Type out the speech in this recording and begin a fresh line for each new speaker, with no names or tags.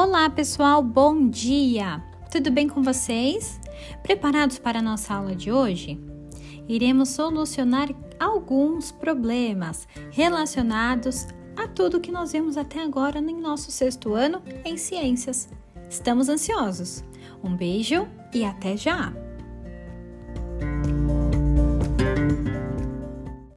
Olá, pessoal, bom dia! Tudo bem com vocês? Preparados para a nossa aula de hoje? Iremos solucionar alguns problemas relacionados a tudo que nós vimos até agora em nosso sexto ano em ciências. Estamos ansiosos? Um beijo e até já!